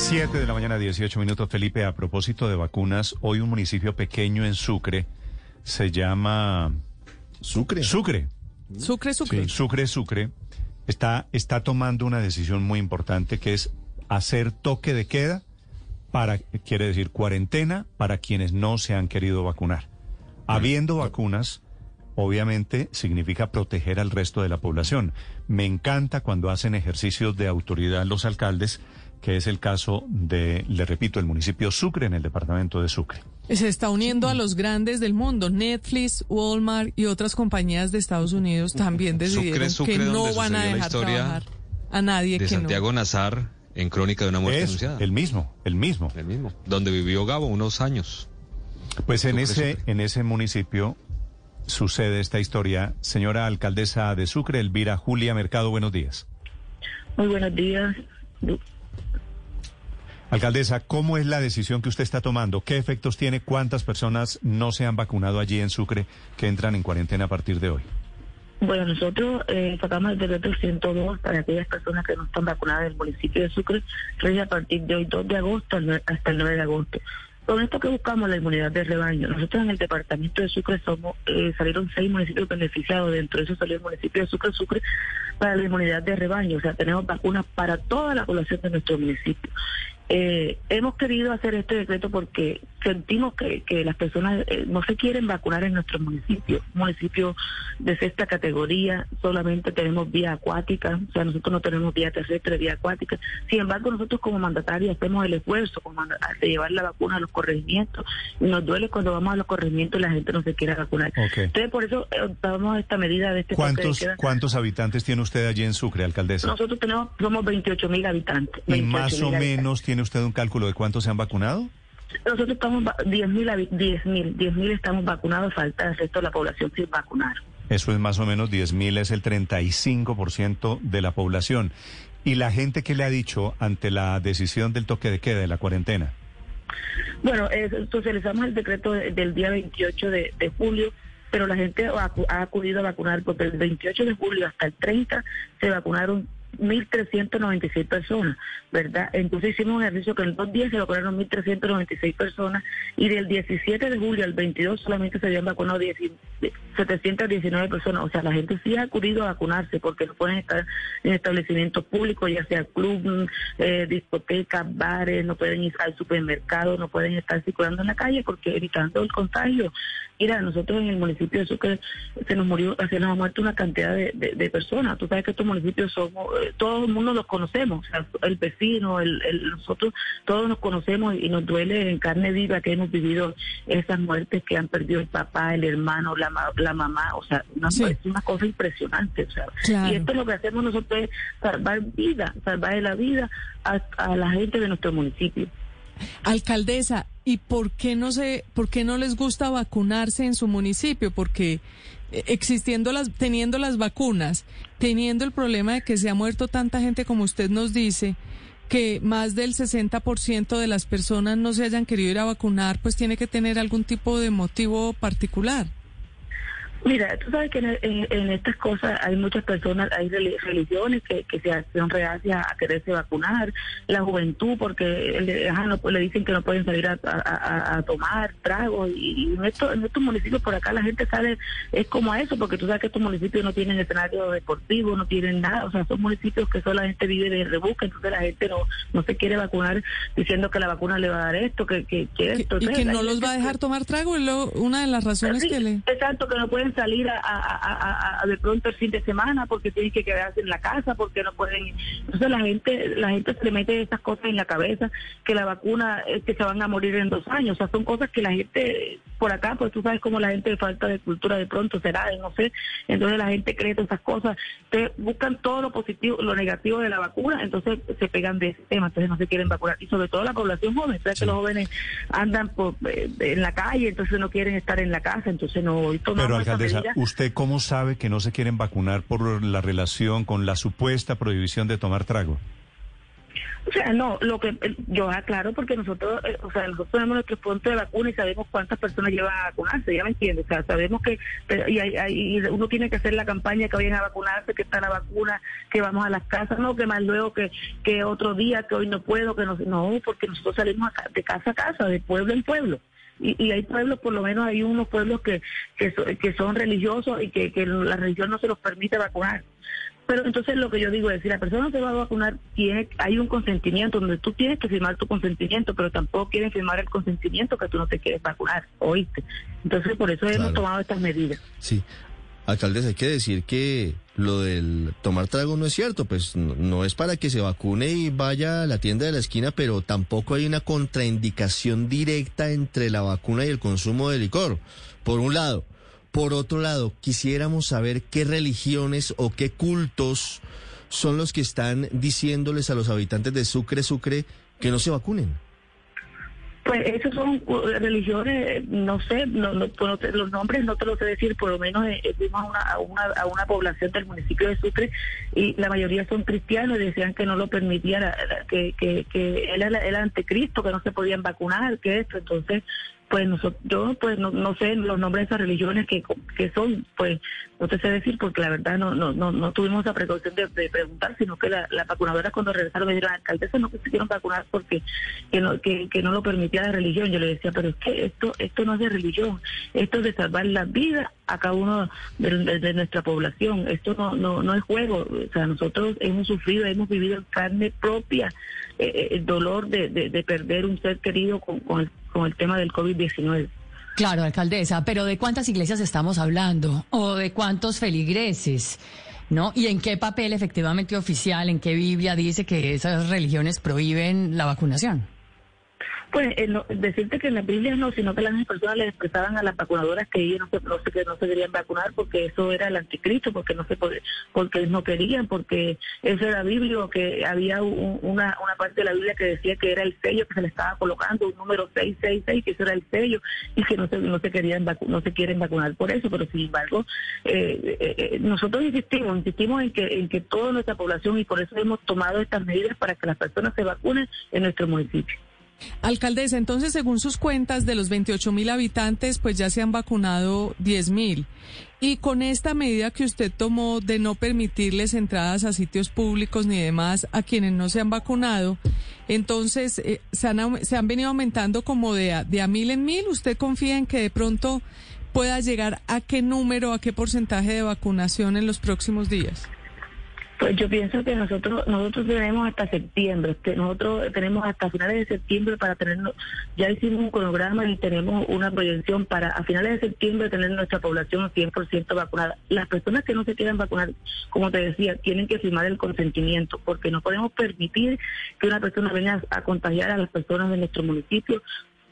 7 de la mañana, 18 minutos. Felipe, a propósito de vacunas, hoy un municipio pequeño en Sucre se llama... Sucre. Sucre. Sucre, Sucre. Sí, Sucre, Sucre. Está, está tomando una decisión muy importante que es hacer toque de queda para, quiere decir, cuarentena para quienes no se han querido vacunar. Habiendo vacunas, obviamente significa proteger al resto de la población. Me encanta cuando hacen ejercicios de autoridad los alcaldes, que es el caso de, le repito, el municipio Sucre en el departamento de Sucre. Se está uniendo a los grandes del mundo. Netflix, Walmart y otras compañías de Estados Unidos también decidieron Sucre, que no van a dejar trabajar a nadie de que Santiago Nazar en Crónica de una muerte Es anunciada. el mismo, el mismo. El mismo. Donde vivió Gabo unos años. Pues en Sucre, ese, Sucre. en ese municipio sucede esta historia. Señora alcaldesa de Sucre, Elvira Julia Mercado, buenos días. Muy buenos días. Alcaldesa, ¿cómo es la decisión que usted está tomando? ¿Qué efectos tiene? ¿Cuántas personas no se han vacunado allí en Sucre que entran en cuarentena a partir de hoy? Bueno, nosotros eh, sacamos el decreto 102 para aquellas personas que no están vacunadas del municipio de Sucre, rige a partir de hoy 2 de agosto hasta el 9 de agosto. Con esto que buscamos la inmunidad de rebaño. Nosotros en el departamento de Sucre somos eh, salieron seis municipios beneficiados, dentro de eso salió el municipio de Sucre, Sucre, para la inmunidad de rebaño. O sea, tenemos vacunas para toda la población de nuestro municipio. Eh, hemos querido hacer este decreto porque sentimos que, que las personas eh, no se quieren vacunar en nuestro municipio, municipio de sexta categoría, solamente tenemos vía acuática, o sea, nosotros no tenemos vía terrestre, vía acuática. Sin embargo, nosotros como mandatarios hacemos el esfuerzo de llevar la vacuna a los corregimientos y nos duele cuando vamos a los corregimientos y la gente no se quiere vacunar. Ok. Entonces, por eso eh, optamos esta medida de este de ¿Cuántos. ¿Cuántos habitantes tiene usted allí en Sucre, alcaldesa? Nosotros tenemos, somos 28 mil habitantes. ¿Y 28,000 más o menos tiene usted un cálculo de cuántos se han vacunado? Nosotros estamos 10 mil, 10 mil, 10 mil estamos vacunados, falta el resto de la población sin vacunar. Eso es más o menos 10 mil, es el 35% de la población. ¿Y la gente que le ha dicho ante la decisión del toque de queda, de la cuarentena? Bueno, eh, socializamos el decreto de- del día 28 de, de julio, pero la gente ha acudido a vacunar porque el 28 de julio hasta el 30 se vacunaron 1.396 personas, ¿verdad? Entonces hicimos un ejercicio que en dos días se vacunaron 1.396 personas y del 17 de julio al 22 solamente se habían vacunado 10 719 personas. O sea, la gente sí ha acudido a vacunarse porque no pueden estar en establecimientos públicos, ya sea club, eh, discotecas, bares, no pueden ir al supermercado, no pueden estar circulando en la calle porque evitando el contagio. Mira, nosotros en el municipio de Sucre se nos murió, se nos ha muerto una cantidad de, personas. Tú sabes que estos municipios somos, eh, todo el mundo los conocemos, el vecino, el, el- nosotros todos nos conocemos y nos duele en carne viva que hemos vivido esas muertes que han perdido el papá, el hermano, la, ma- la mamá, o sea, una, Sí. es una cosa impresionante. O sea, Claro. y esto lo que hacemos nosotros es salvar vida, salvar la vida a, a la gente de nuestro municipio. Alcaldesa, ¿y por qué no se, por qué no les gusta vacunarse en su municipio? Porque eh, existiendo las, teniendo las vacunas, teniendo el problema de que se ha muerto tanta gente como usted nos dice, que más del 60% de las personas no se hayan querido ir a vacunar, pues tiene que tener algún tipo de motivo particular. Mira, tú sabes que en, en- en estas cosas hay muchas personas, hay reli- religiones que, que se son reacias a quererse vacunar, la juventud, porque le, ajá, no, le dicen que no pueden salir a, a- a- a tomar tragos, y, y en, estos, en estos municipios por acá la gente sale, es como a eso, porque tú sabes que estos municipios no tienen escenario deportivo, no tienen nada, o sea, son municipios que solo la gente vive de rebusca, entonces la gente no, no se quiere vacunar diciendo que la vacuna le va a dar esto, que, que, esto. y Entonces, que no los va a dejar tomar trago, es lo- una de las razones Sí, que le... Exacto, que no pueden salir a, a- de pronto el fin de semana porque tienen que quedarse en la casa, porque no pueden. Entonces la gente la gente se le mete esas cosas en la cabeza, que la vacuna es que se van a morir en dos años. O sea, son cosas que la gente por acá, pues tú sabes cómo la gente falta de cultura de pronto será, no sé. Entonces la gente cree todas esas cosas. Entonces buscan todo lo positivo, lo negativo de la vacuna, entonces se pegan de ese tema, entonces no se quieren vacunar. Y sobre todo la población joven, sabes Sí. que los jóvenes andan por, eh, en la calle, entonces no quieren estar en la casa, entonces no Pero, esa alcaldesa. ¿usted cómo sabe que no se quieren vacunar por la relación con la supuesta prohibición de tomar trago? O sea, no, lo que yo aclaro porque nosotros, eh, o sea, nosotros tenemos nuestro punto de vacuna y sabemos cuántas personas llevan a vacunarse, ya me entiendes, o sea, sabemos que y, y uno tiene que hacer la campaña que vayan a vacunarse, que está la vacuna, que vamos a las casas, no, que más luego que, que otro día, que hoy no puedo, que no, no, porque nosotros salimos de casa a casa, de pueblo en pueblo. Y, y, hay pueblos, por lo menos hay unos pueblos que, que, que son religiosos y que, que la religión no se los permite vacunar. Pero entonces lo que yo digo es, si la persona se va a vacunar, tiene, hay un consentimiento donde tú tienes que firmar tu consentimiento, pero tampoco quieren firmar el consentimiento que tú no te quieres vacunar, ¿oíste? Entonces por eso hemos tomado estas medidas. Sí. Alcaldes, hay que decir que lo del tomar trago no es cierto, pues no, es para que se vacune y vaya a la tienda de la esquina, pero tampoco hay una contraindicación directa entre la vacuna y el consumo de licor, por un lado. Por otro lado, quisiéramos saber qué religiones o qué cultos son los que están diciéndoles a los habitantes de Sucre, Sucre, que no se vacunen. Pues esos son religiones, no sé, pues, los nombres no te lo sé decir, por lo menos eh, eh, fuimos a una, a, una, población del municipio de Sucre y la mayoría son cristianos y decían que no lo que, que él era el anticristo, que no se podían vacunar, que esto, entonces pues nosotros, yo pues no, no, sé los nombres de esas religiones que, que son, pues no te sé decir porque la verdad no no no, no tuvimos la precaución de, preguntar, sino que la, la, vacunadora cuando regresaron me dijeron, alcaldesa no quisieron vacunar porque que no, que, que no lo permitía la religión. Yo le decía, pero es que esto esto no es de religión, esto es de salvar la vida a cada uno de, nuestra población. Esto no, no, no es juego, o sea, nosotros hemos sufrido, hemos vivido en carne propia eh, eh, el dolor de, de, perder un ser querido con, con el con el tema del COVID-19. Claro, alcaldesa, pero ¿de cuántas iglesias estamos hablando? ¿O de cuántos feligreses? ¿No? ¿Y en qué papel efectivamente oficial, en qué Biblia dice que esas religiones prohíben la vacunación? Pues eh, decirte que en la Biblia no, sino que las personas le expresaban a las vacunadoras que ellos no se, no que no se querían vacunar porque eso era el anticristo, porque no se porque no querían, porque eso era bíblico, que había una, una parte de la Biblia que decía que era el sello que se le estaba colocando, un número 666, que eso era el sello, y que no se, no se querían no se quieren vacunar por eso, pero sin embargo, eh, eh, nosotros insistimos, insistimos en que, en que toda nuestra población, y por eso hemos tomado estas medidas para que las personas se vacunen en nuestro municipio. Alcaldesa, entonces, según sus cuentas, de los 28 mil habitantes, pues ya se han vacunado 10 mil. Y con esta medida que usted tomó de no permitirles entradas a sitios públicos ni demás a quienes no se han vacunado, entonces eh, se, han, se han venido aumentando como de de a mil en mil. ¿Usted confía en que de pronto pueda llegar a qué número, a qué porcentaje de vacunación en los próximos días? Pues yo pienso que nosotros nosotros tenemos hasta septiembre, nosotros tenemos hasta finales de septiembre para tener, ya hicimos un cronograma y tenemos una proyección para a finales de septiembre tener nuestra población 100% vacunada. Las personas que no se quieran vacunar, como te decía, tienen que firmar el consentimiento, porque no podemos permitir que una persona venga a contagiar a las personas de nuestro municipio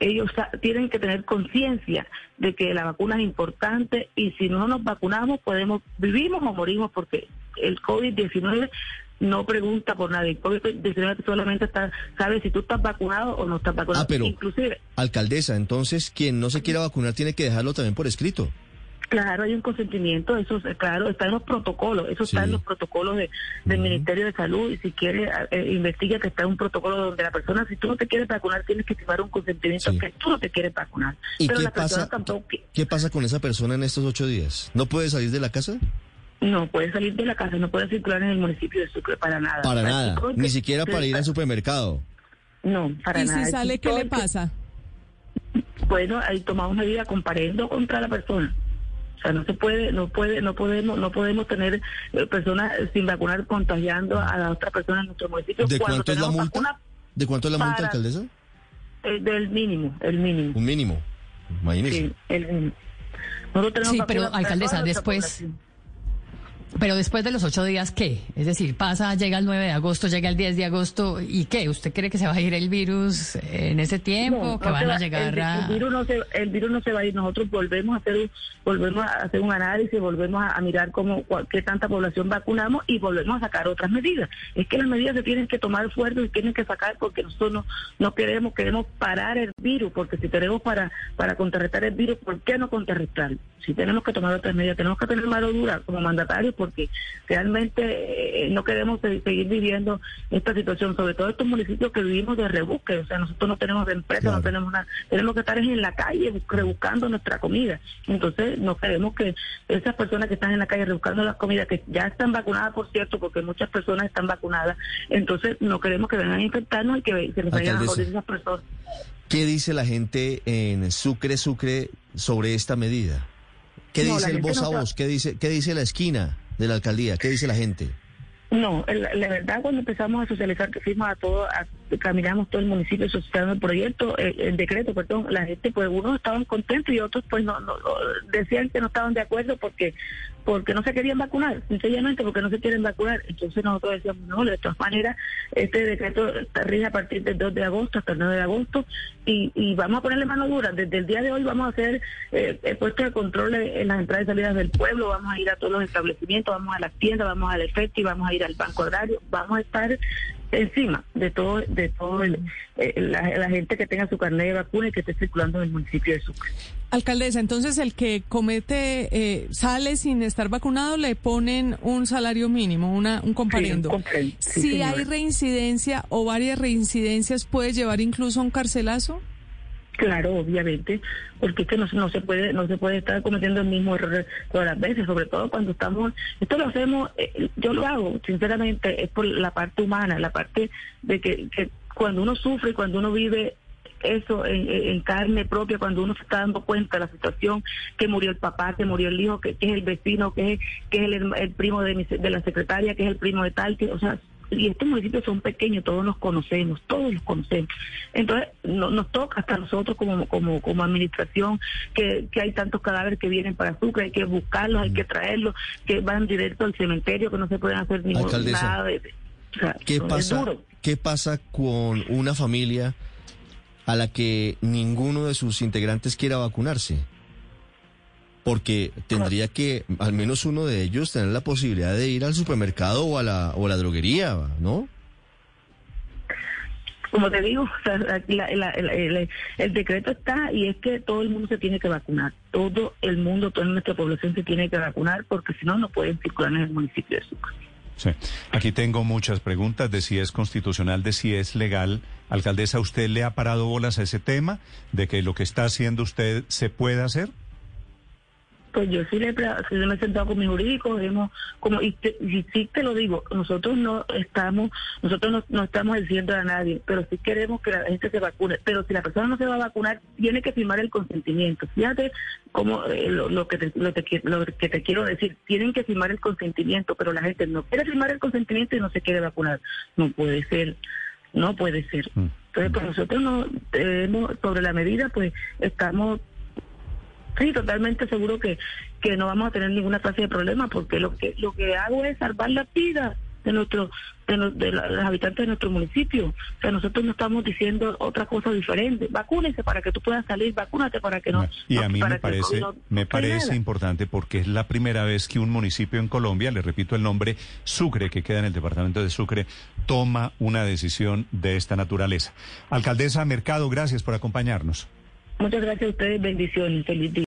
ellos tienen que tener conciencia de que la vacuna es importante y si no nos vacunamos podemos vivimos o morimos porque el COVID-19 no pregunta por nadie. El COVID-19 solamente está, sabe si tú estás vacunado o no estás vacunado. Ah, pero, Inclusive, alcaldesa, entonces quien no se quiera vacunar tiene que dejarlo también por escrito. Claro, hay un consentimiento, eso claro, está en los protocolos, eso está en los protocolos de, del Ministerio de Salud y si quiere eh, investiga que está en un protocolo donde la persona, si tú no te quieres vacunar, tienes que firmar un consentimiento que tú no te quieres vacunar. ¿Y qué, pasa, ¿qué pasa con esa persona en estos ocho días? ¿No puede salir de la casa? No puede salir de la casa, no puede circular en el municipio de Sucre para nada. Para, nada, ni siquiera para ir al supermercado. No, para nada. ¿Y si sale, qué le pasa? Bueno, ahí tomamos medida comparendo contra la persona. O sea, no se puede, no puede, no podemos, no podemos tener eh, personas sin vacunar contagiando a la otra persona en nuestro municipio. ¿De cuánto es la multa? ¿De cuánto es la multa, alcaldesa? Eh, del mínimo, el mínimo. Un mínimo. Imagínese. Sí, el mínimo. sí, pero alcaldesa, después... Pero después de los ocho días, ¿qué? Es decir, pasa, llega el 9 de agosto, llega el 10 de agosto, ¿y qué? ¿Usted cree que se va a ir el virus en ese tiempo? ¿Que van a llegar el, a...? El virus, no se, el virus no se va a ir. Nosotros volvemos a hacer un, volvemos a hacer un análisis, volvemos a, mirar cómo, qué tanta población vacunamos y volvemos a sacar otras medidas. Es que las medidas se tienen que tomar fuerte y tienen que sacar porque nosotros no, no queremos, queremos parar el virus, porque si tenemos para, para contrarrestar el virus, ¿por qué no contrarrestarlo? Sí tenemos que tomar otras medidas, tenemos que tener mano dura como mandatarios porque realmente eh, no queremos seguir viviendo esta situación, sobre todo estos municipios que vivimos de rebusque, o sea, nosotros no tenemos empresa, no tenemos nada, tenemos que estar en la calle rebuscando nuestra comida. Entonces, no queremos que esas personas que están en la calle rebuscando las comidas, que ya están vacunadas, por cierto, porque muchas personas están vacunadas, entonces no queremos que vengan a infectarnos y que se les vayan a morir esas personas. ¿Qué dice la gente en Sucre, Sucre sobre esta medida? ¿Qué dice el voz a voz? ¿Qué dice, ¿Qué dice la esquina de la alcaldía? ¿Qué dice la gente? No, la, verdad cuando empezamos a socializar que fuimos a todo, caminamos todo el municipio socializando el proyecto, el, decreto, perdón, la gente pues unos estaban contentos y otros pues no, no, decían que no estaban de acuerdo porque porque no se querían vacunar, sencillamente porque no se quieren vacunar. Entonces nosotros decíamos, no, de todas maneras, este decreto rige a partir del 2 de agosto hasta el 9 de agosto y, vamos a ponerle mano dura. Desde el día de hoy vamos a hacer eh, el puesto de control en las entradas y salidas del pueblo, vamos a ir a todos los establecimientos, vamos a las tiendas, vamos al efecto y vamos a ir al banco agrario, vamos a estar encima de todo de todo eh, la, gente que tenga su carnet de vacuna y que esté circulando en el municipio de Sucre. Alcaldesa, entonces el que comete eh, sale sin estar vacunado le ponen un salario mínimo, una un comparendo. si hay reincidencia o varias reincidencias puede llevar incluso a un carcelazo. Claro, obviamente, porque es que no, no se puede no se puede estar cometiendo el mismo error todas las veces, sobre todo cuando estamos, esto lo hacemos, eh, yo lo hago, sinceramente, es por la parte humana, la parte de que, que cuando uno sufre, cuando uno vive eso en, carne propia cuando uno se está dando cuenta de la situación que murió el papá, que murió el hijo, que, es el vecino, que es, que es el, primo de, de la secretaria, que es el primo de tal, que, o sea, y estos municipios son pequeños, todos nos conocemos, todos los conocemos. Entonces, no, nos toca hasta nosotros como, como, como administración que, que hay tantos cadáveres que vienen para Sucre, hay que buscarlos, hay que mm. traerlos, que van directo al cementerio, que no se pueden hacer ningún, nada de... ¿Qué, pasa, ¿Qué pasa con una familia a la que ninguno de sus integrantes quiera vacunarse? Porque tendría que al menos uno de ellos tener la posibilidad de ir al supermercado o a la, o la droguería, ¿no? Como te digo, el, decreto está y es que todo el mundo se tiene que vacunar. Todo el mundo, toda nuestra población se tiene que vacunar porque si no, no pueden circular en el municipio de Sucre. Sí. Aquí tengo muchas preguntas de si es constitucional, de si es legal. Alcaldesa, ¿usted le ha parado bolas a ese tema de que lo que está haciendo usted se puede hacer? Pues yo sí le, me he sentado con mi jurídico, hemos, como, y, sí te lo digo, nosotros no estamos, nosotros no, estamos diciendo a nadie, pero sí queremos que la gente se vacune. Pero si la persona no se va a vacunar, tiene que firmar el consentimiento. Fíjate cómo eh, lo, que te, lo, que te quiero decir, tienen que firmar el consentimiento, pero la gente no quiere firmar el consentimiento y no se quiere vacunar. No puede ser, no puede ser. Mm. Entonces, pues nosotros no tenemos, sobre la medida, pues estamos sí, totalmente seguro que, que no vamos a tener ninguna clase de problema porque lo que lo que hago es salvar la vida de nuestro de, los, habitantes de nuestro municipio. O sea, nosotros no estamos diciendo otra cosa diferente. Vacúnense para que tú puedas salir, vacúnate para que no. Y a mí me parece me parece importante porque es la primera vez que un municipio en Colombia, le repito el nombre, Sucre, que queda en el departamento de Sucre, toma una decisión de esta naturaleza. Alcaldesa Mercado, gracias por acompañarnos. Muchas gracias a ustedes, bendiciones, feliz día.